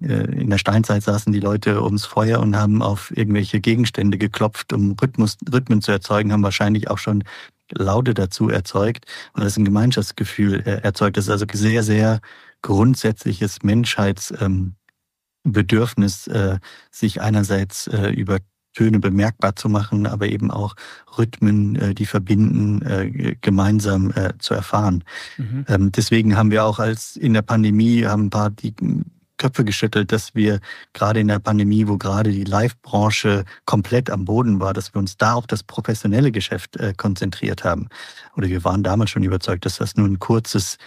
äh, in der Steinzeit saßen die Leute ums Feuer und haben auf irgendwelche Gegenstände geklopft, um Rhythmus, Rhythmen zu erzeugen, haben wahrscheinlich auch schon Laute dazu erzeugt und das ist ein Gemeinschaftsgefühl äh, erzeugt. Das ist also sehr, sehr grundsätzliches Menschheitsbedürfnis, ähm, äh, sich einerseits über Töne bemerkbar zu machen, aber eben auch Rhythmen, die verbinden, gemeinsam zu erfahren. Mhm. Ähm, deswegen haben wir auch als in der Pandemie haben ein paar die Köpfe geschüttelt, dass wir gerade in der Pandemie, wo gerade die Live-Branche komplett am Boden war, dass wir uns da auf das professionelle Geschäft äh, konzentriert haben. Oder wir waren damals schon überzeugt, dass das nur ein kurzes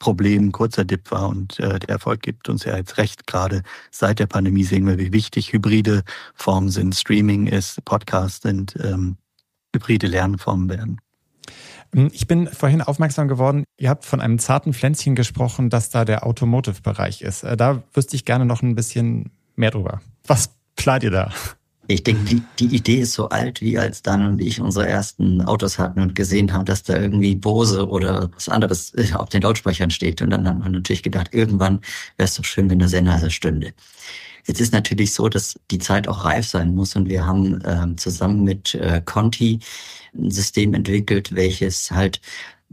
Problem, kurzer Dip war und äh, der Erfolg gibt uns ja jetzt recht. Gerade seit der Pandemie sehen wir, wie wichtig hybride Formen sind, Streaming ist, Podcast sind, ähm, hybride Lernformen werden. Hm, ich bin vorhin aufmerksam geworden, ihr habt von einem zarten Pflänzchen gesprochen, dass da der Automotive-Bereich ist. Äh, da wüsste ich gerne noch ein bisschen mehr drüber. Was plant ihr da? Ich denke, die, die Idee ist so alt, wie als Dan und ich unsere ersten Autos hatten und gesehen haben, dass da irgendwie Bose oder was anderes äh, auf den Lautsprechern steht. Und dann hat man natürlich gedacht, irgendwann wäre es doch schön, wenn der Sennheiser stünde. Jetzt ist natürlich so, dass die Zeit auch reif sein muss und wir haben ähm, zusammen mit äh, Conti ein System entwickelt, welches halt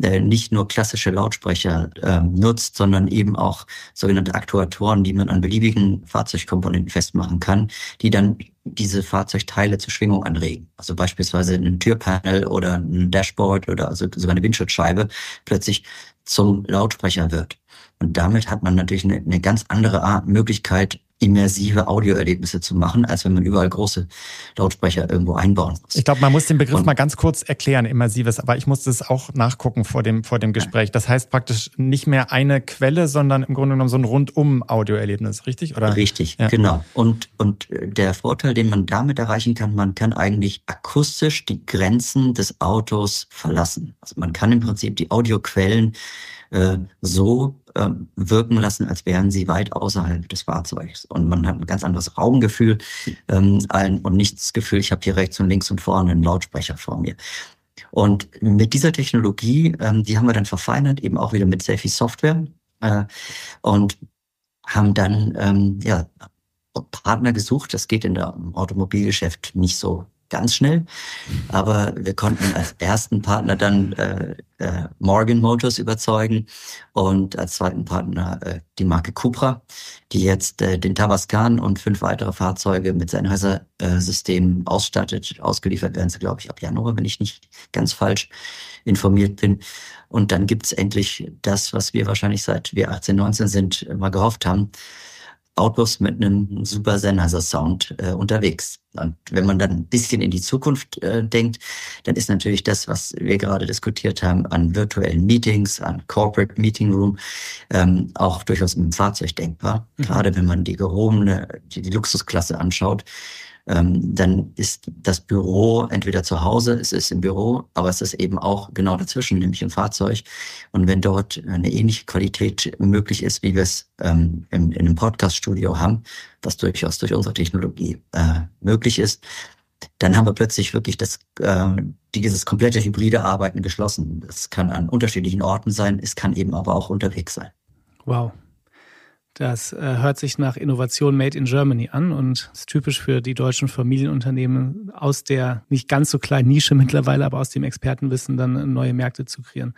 äh, nicht nur klassische Lautsprecher äh, nutzt, sondern eben auch sogenannte Aktuatoren, die man an beliebigen Fahrzeugkomponenten festmachen kann, die dann diese Fahrzeugteile zur Schwingung anregen. Also beispielsweise ein Türpanel oder ein Dashboard oder also sogar eine Windschutzscheibe plötzlich zum Lautsprecher wird. Und damit hat man natürlich eine, eine ganz andere Art, Möglichkeit, immersive Audioerlebnisse zu machen, als wenn man überall große Lautsprecher irgendwo einbauen muss. Ich glaube, man muss den Begriff und, mal ganz kurz erklären, immersives, aber ich musste es auch nachgucken vor dem, vor dem Gespräch. Das heißt praktisch nicht mehr eine Quelle, sondern im Grunde genommen so ein rundum Audioerlebnis, richtig? Oder? Richtig, ja. genau. Und, und der Vorteil, den man damit erreichen kann, man kann eigentlich akustisch die Grenzen des Autos verlassen. Also man kann im Prinzip die Audioquellen äh, so äh, wirken lassen, als wären sie weit außerhalb des Fahrzeugs. Und man hat ein ganz anderes Raumgefühl ähm, ein, und nicht das Gefühl, ich habe hier rechts und links und vorne einen Lautsprecher vor mir. Und mit dieser Technologie, ähm, die haben wir dann verfeinert, eben auch wieder mit Selfie Software äh, und haben dann ähm, ja, Partner gesucht. Das geht in der Automobilgeschäft nicht so ganz schnell. Aber wir konnten als ersten Partner dann äh, äh, Morgan Motors überzeugen und als zweiten Partner äh, die Marke Cupra, die jetzt äh, den Tabascan und fünf weitere Fahrzeuge mit Sennheiser-Systemen äh, ausstattet. Ausgeliefert werden sie, glaube ich, ab Januar, wenn ich nicht ganz falsch informiert bin. Und dann gibt's endlich das, was wir wahrscheinlich seit wir 18, 19 sind, mal gehofft haben, Autos mit einem super Sennheiser-Sound äh, unterwegs. Und wenn man dann ein bisschen in die Zukunft äh, denkt, dann ist natürlich das, was wir gerade diskutiert haben, an virtuellen Meetings, an Corporate Meeting Room, ähm, auch durchaus im Fahrzeug denkbar. Mhm. Gerade wenn man die gehobene, die, die Luxusklasse anschaut, ähm, dann ist das Büro entweder zu Hause, es ist im Büro, aber es ist eben auch genau dazwischen, nämlich im Fahrzeug. Und wenn dort eine ähnliche Qualität möglich ist, wie wir es ähm, in, in einem Podcast-Studio haben, was durchaus durch unsere Technologie äh, möglich ist, dann haben wir plötzlich wirklich das, äh, dieses komplette hybride Arbeiten geschlossen. Das kann an unterschiedlichen Orten sein, es kann eben aber auch unterwegs sein. Wow. Das äh, hört sich nach Innovation Made in Germany an und ist typisch für die deutschen Familienunternehmen aus der nicht ganz so kleinen Nische mittlerweile, aber aus dem Expertenwissen dann neue Märkte zu kreieren.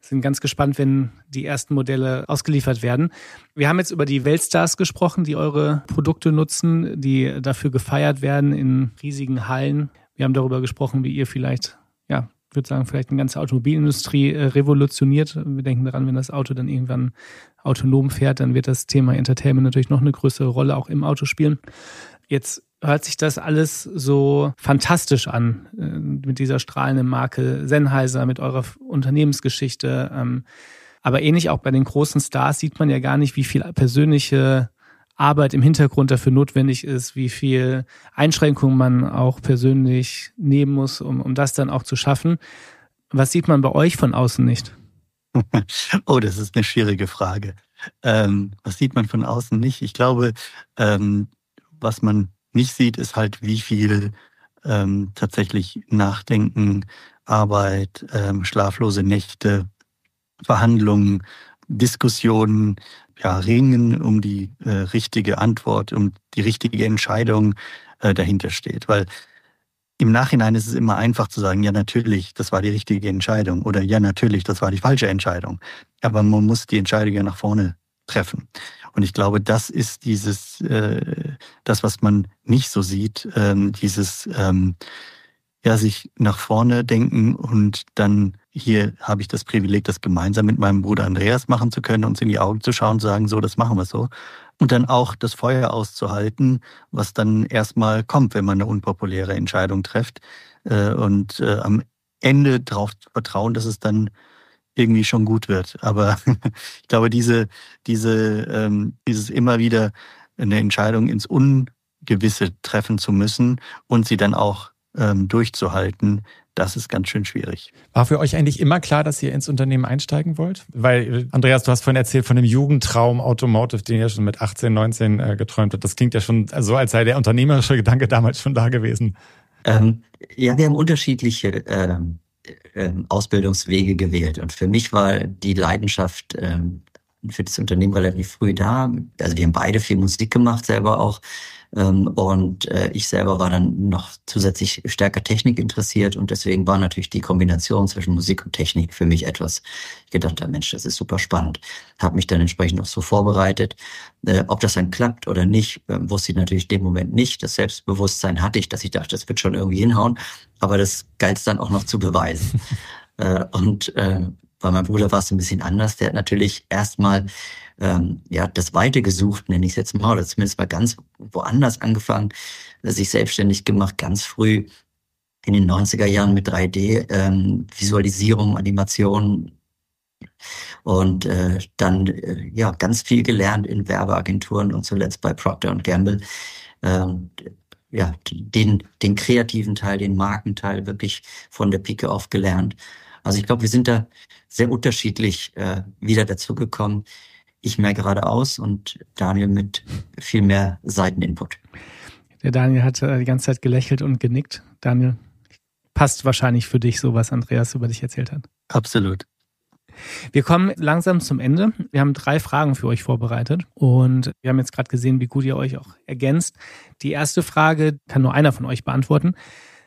Sind ganz gespannt, wenn die ersten Modelle ausgeliefert werden. Wir haben jetzt über die Weltstars gesprochen, die eure Produkte nutzen, die dafür gefeiert werden in riesigen Hallen. Wir haben darüber gesprochen, wie ihr vielleicht ich würde sagen, vielleicht eine ganze Automobilindustrie äh, revolutioniert. Wir denken daran, wenn das Auto dann irgendwann autonom fährt, dann wird das Thema Entertainment natürlich noch eine größere Rolle auch im Auto spielen. Jetzt hört sich das alles so fantastisch an äh, mit dieser strahlenden Marke Sennheiser, mit eurer Unternehmensgeschichte. Ähm, aber ähnlich auch bei den großen Stars sieht man ja gar nicht, wie viel persönliche Arbeit im Hintergrund dafür notwendig ist, wie viel Einschränkungen man auch persönlich nehmen muss, um, um das dann auch zu schaffen. Was sieht man bei euch von außen nicht? <laughs> Oh, das ist eine schwierige Frage. Ähm, was sieht man von außen nicht? Ich glaube, ähm, was man nicht sieht, ist halt, wie viel ähm, tatsächlich Nachdenken, Arbeit, ähm, schlaflose Nächte, Verhandlungen, Diskussionen, ja, ringen um die äh, richtige Antwort, um die richtige Entscheidung äh, dahinter steht. Weil im Nachhinein ist es immer einfach zu sagen, ja natürlich, das war die richtige Entscheidung oder ja natürlich, das war die falsche Entscheidung. Aber man muss die Entscheidung ja nach vorne treffen. Und ich glaube, das ist dieses, äh, das, was man nicht so sieht, ähm, dieses ähm, ja, sich nach vorne denken und dann hier habe ich das Privileg, das gemeinsam mit meinem Bruder Andreas machen zu können, uns in die Augen zu schauen und sagen, so, das machen wir so. Und dann auch das Feuer auszuhalten, was dann erstmal kommt, wenn man eine unpopuläre Entscheidung trifft. Äh, und äh, am Ende darauf vertrauen, dass es dann irgendwie schon gut wird. Aber <laughs> ich glaube, diese, diese, ähm, dieses immer wieder eine Entscheidung ins Ungewisse treffen zu müssen und sie dann auch ähm, durchzuhalten, das ist ganz schön schwierig. War für euch eigentlich immer klar, dass ihr ins Unternehmen einsteigen wollt? Weil, Andreas, du hast vorhin erzählt von dem Jugendtraum Automotive, den ihr schon mit 18, 19 äh, geträumt habt. Das klingt ja schon so, als sei der unternehmerische Gedanke damals schon da gewesen. Ähm, ja, wir haben unterschiedliche ähm, ähm, Ausbildungswege gewählt. Und für mich war die Leidenschaft ähm, für das Unternehmen relativ früh da. Also wir haben beide viel Musik gemacht, selber auch. Ähm, und äh, ich selber war dann noch zusätzlich stärker Technik interessiert und deswegen war natürlich die Kombination zwischen Musik und Technik für mich etwas, ich gedacht habe, Mensch, das ist super spannend. Habe mich dann entsprechend auch so vorbereitet. Äh, ob das dann klappt oder nicht, äh, wusste ich natürlich in dem Moment nicht. Das Selbstbewusstsein hatte ich, dass ich dachte, das wird schon irgendwie hinhauen. Aber das galt es dann auch noch zu beweisen. <laughs> äh, und äh, bei meinem Bruder war es ein bisschen anders. Der hat natürlich erstmal ähm, ja, das Weite gesucht, nenne ich es jetzt mal, oder zumindest mal ganz woanders angefangen, sich selbstständig gemacht, ganz früh in den 90er Jahren mit 3D, ähm, Animation und äh, dann äh, ja ganz viel gelernt in Werbeagenturen und zuletzt bei Procter Gamble. Ähm, ja, den, den kreativen Teil, den Markenteil wirklich von der Pike auf gelernt. Also ich glaube, wir sind da sehr unterschiedlich äh, wieder dazugekommen ich mehr geradeaus und Daniel mit viel mehr Seiteninput. Der Daniel hat äh, die ganze Zeit gelächelt und genickt. Daniel, passt wahrscheinlich für dich so, was Andreas über dich erzählt hat. Absolut. Wir kommen langsam zum Ende. Wir haben drei Fragen für euch vorbereitet und wir haben jetzt gerade gesehen, wie gut ihr euch auch ergänzt. Die erste Frage kann nur einer von euch beantworten.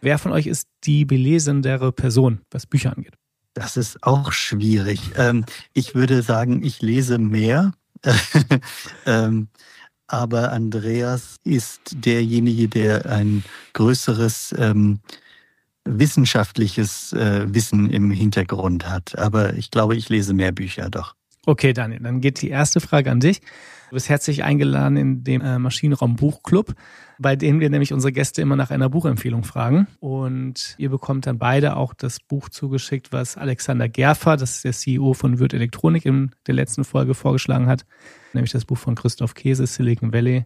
Wer von euch ist die belesendere Person, was Bücher angeht? Das ist auch schwierig. Ähm, ich würde sagen, ich lese mehr. <laughs> ähm, aber Andreas ist derjenige, der ein größeres ähm, wissenschaftliches äh, Wissen im Hintergrund hat. Aber ich glaube, ich lese mehr Bücher doch. Okay, Daniel, dann geht die erste Frage an dich. Du bist herzlich eingeladen in dem äh, Maschinenraum Buchclub, bei dem wir nämlich unsere Gäste immer nach einer Buchempfehlung fragen. Und ihr bekommt dann beide auch das Buch zugeschickt, was Alexander Gerfer, das ist der CEO von Wirt Elektronik, in der letzten Folge vorgeschlagen hat, nämlich das Buch von Christoph Käse, Silicon Valley.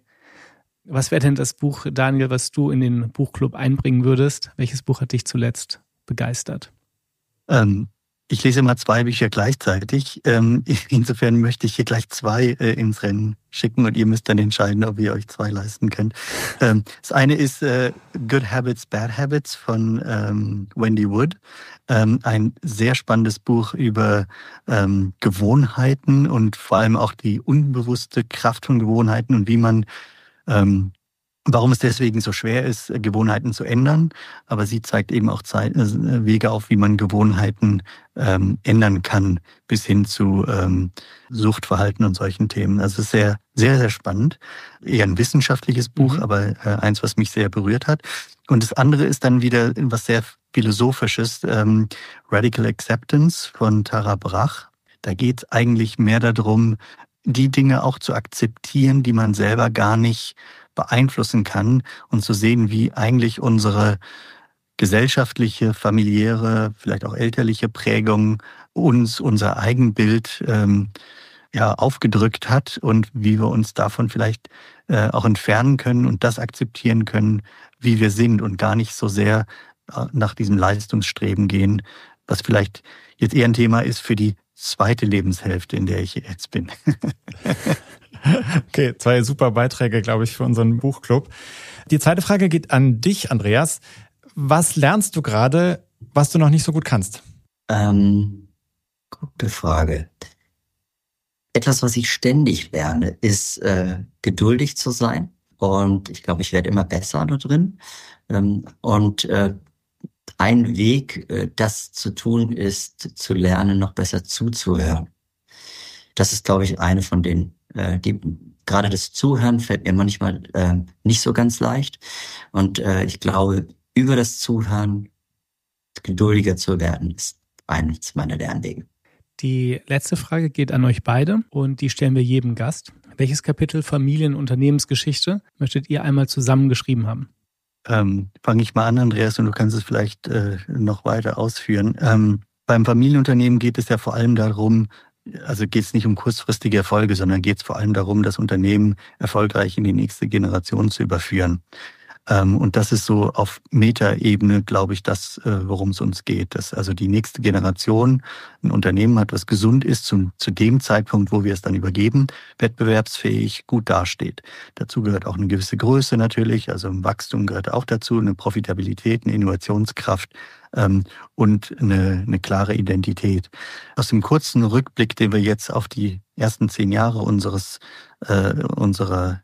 Was wäre denn das Buch, Daniel, was du in den Buchclub einbringen würdest? Welches Buch hat dich zuletzt begeistert? Ähm, ich lese immer zwei Bücher gleichzeitig. Ähm, <laughs> insofern möchte ich hier gleich zwei äh, ins Rennen schicken und ihr müsst dann entscheiden, ob ihr euch zwei leisten könnt. Ähm, das eine ist äh, Good Habits, Bad Habits von ähm, Wendy Wood. Ein sehr spannendes Buch über Gewohnheiten und vor allem auch die unbewusste Kraft von Gewohnheiten und wie man Warum es deswegen so schwer ist, Gewohnheiten zu ändern. Aber sie zeigt eben auch Zeit, äh, Wege auf, wie man Gewohnheiten ähm, ändern kann, bis hin zu ähm, Suchtverhalten und solchen Themen. Also es ist sehr, sehr, sehr spannend. Eher ein wissenschaftliches Buch, mhm. aber äh, eins, was mich sehr berührt hat. Und das andere ist dann wieder was sehr philosophisches, ähm, Radical Acceptance von Tara Brach. Da geht es eigentlich mehr darum, die Dinge auch zu akzeptieren, die man selber gar nicht beeinflussen kann und zu sehen, wie eigentlich unsere gesellschaftliche, familiäre, vielleicht auch elterliche Prägung uns unser Eigenbild ähm, ja, aufgedrückt hat und wie wir uns davon vielleicht äh, auch entfernen können und das akzeptieren können, wie wir sind und gar nicht so sehr äh, nach diesem Leistungsstreben gehen, was vielleicht jetzt eher ein Thema ist für die zweite Lebenshälfte, in der ich jetzt bin. <laughs> <laughs> Okay, zwei super Beiträge, glaube ich, für unseren Buchclub. Die zweite Frage geht an dich, Andreas. Was lernst du gerade, was du noch nicht so gut kannst? Ähm, gute Frage. Etwas, was ich ständig lerne, ist äh, geduldig zu sein. Und ich glaube, ich werde immer besser da drin. Ähm, und äh, ein Weg, äh, das zu tun, ist zu lernen, noch besser zuzuhören. Das ist, glaube ich, eine von den äh, die, gerade das Zuhören fällt mir manchmal äh, nicht so ganz leicht. Und äh, ich glaube, über das Zuhören geduldiger zu werden, ist eines meiner Lernwege. Die letzte Frage geht an euch beide und die stellen wir jedem Gast. Welches Kapitel Familien- und Unternehmensgeschichte möchtet ihr einmal zusammengeschrieben haben? Ähm, Fange ich mal an, Andreas, und du kannst es vielleicht äh, noch weiter ausführen. Ähm, beim Familienunternehmen geht es ja vor allem darum, also geht es nicht um kurzfristige Erfolge, sondern geht es vor allem darum, das Unternehmen erfolgreich in die nächste Generation zu überführen. Ähm, und das ist so auf Metaebene, glaube ich, das, äh, worum es uns geht. Dass also die nächste Generation ein Unternehmen hat, was gesund ist, zu, zu dem Zeitpunkt, wo wir es dann übergeben, wettbewerbsfähig, gut dasteht. Dazu gehört auch eine gewisse Größe natürlich, also ein Wachstum gehört auch dazu, eine Profitabilität, eine Innovationskraft ähm, und eine, eine klare Identität. Aus dem kurzen Rückblick, den wir jetzt auf die ersten zehn Jahre unseres äh, unserer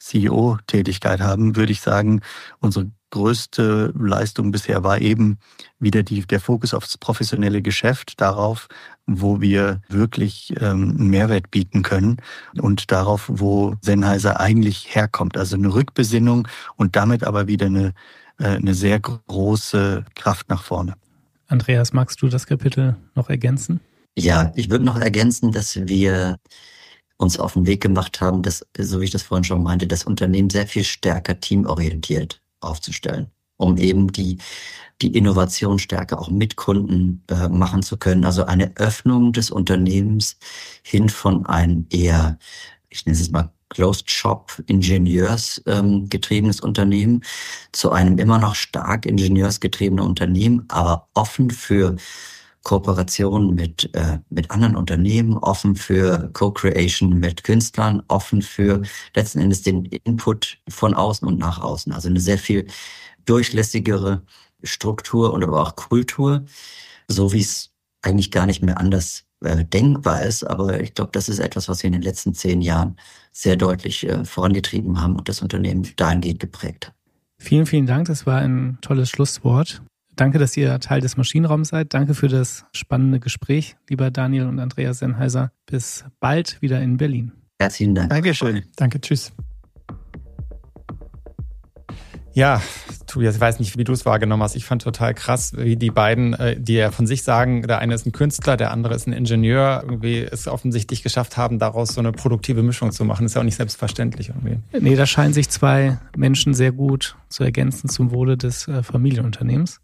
CEO-Tätigkeit haben, würde ich sagen, unsere größte Leistung bisher war eben wieder die, der Fokus aufs professionelle Geschäft, darauf, wo wir wirklich ähm, einen Mehrwert bieten können und darauf, wo Sennheiser eigentlich herkommt. Also eine Rückbesinnung und damit aber wieder eine, äh, eine sehr große Kraft nach vorne. Andreas, magst du das Kapitel noch ergänzen? Ja, ich würde noch ergänzen, dass wir uns auf den Weg gemacht haben, das, so wie ich das vorhin schon meinte, das Unternehmen sehr viel stärker teamorientiert aufzustellen, um eben die, die Innovation stärker auch mit Kunden äh, machen zu können. Also eine Öffnung des Unternehmens hin von einem eher, ich nenne es mal Closed Shop Ingenieurs ähm, getriebenes Unternehmen zu einem immer noch stark ingenieursgetriebenen Unternehmen, aber offen für Kooperation mit, äh, mit anderen Unternehmen, offen für Co-Creation mit Künstlern, offen für letzten Endes den Input von außen und nach außen. Also eine sehr viel durchlässigere Struktur und aber auch Kultur, so wie es eigentlich gar nicht mehr anders äh, denkbar ist. Aber ich glaube, das ist etwas, was wir in den letzten zehn Jahren sehr deutlich äh, vorangetrieben haben und das Unternehmen dahingehend geprägt hat. Vielen, vielen Dank. Das war ein tolles Schlusswort. Danke, dass ihr Teil des Maschinenraums seid. Danke für das spannende Gespräch, lieber Daniel und Andreas Sennheiser. Bis bald wieder in Berlin. Herzlichen Dank. Dankeschön. Danke, tschüss. Ja, Tobias, ich weiß nicht, wie du es wahrgenommen hast. Ich fand total krass, wie die beiden, äh, die ja von sich sagen, der eine ist ein Künstler, der andere ist ein Ingenieur, irgendwie es offensichtlich geschafft haben, daraus so eine produktive Mischung zu machen. Ist ja auch nicht selbstverständlich irgendwie. Nee, da scheinen sich zwei Menschen sehr gut zu ergänzen zum Wohle des äh, Familienunternehmens.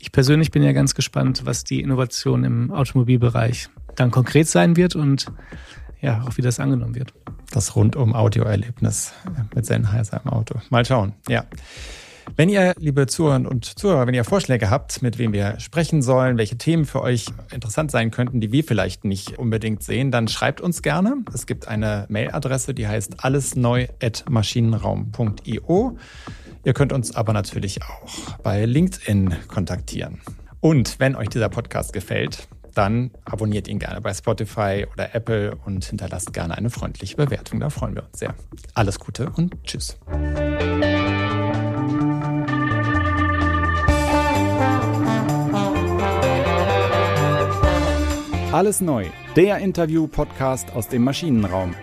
Ich persönlich bin ja ganz gespannt, was die Innovation im Automobilbereich dann konkret sein wird und ja, auch wie das angenommen wird. das rundum Audioerlebnis mit Sennheiser im Auto. Mal schauen, ja. Wenn ihr, liebe Zuhörer und Zuhörer, wenn ihr Vorschläge habt, mit wem wir sprechen sollen, welche Themen für euch interessant sein könnten, die wir vielleicht nicht unbedingt sehen, dann schreibt uns gerne. Es gibt eine Mailadresse, die heißt allesneu@maschinenraum.io. Ihr könnt uns aber natürlich auch bei LinkedIn kontaktieren. Und wenn euch dieser Podcast gefällt, dann abonniert ihn gerne bei Spotify oder Apple und hinterlasst gerne eine freundliche Bewertung. Da freuen wir uns sehr. Alles Gute und tschüss. Alles neu, der Interview-Podcast aus dem Maschinenraum.